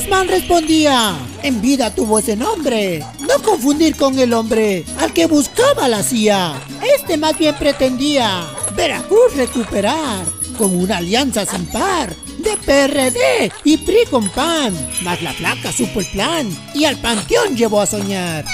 Guzmán respondía, en vida tuvo ese nombre, no confundir con el hombre al que buscaba la CIA. Este más bien pretendía Veracruz recuperar con una alianza sin par de PRD y PRI con PAN. Mas la flaca supo el plan y al panteón llevó a soñar.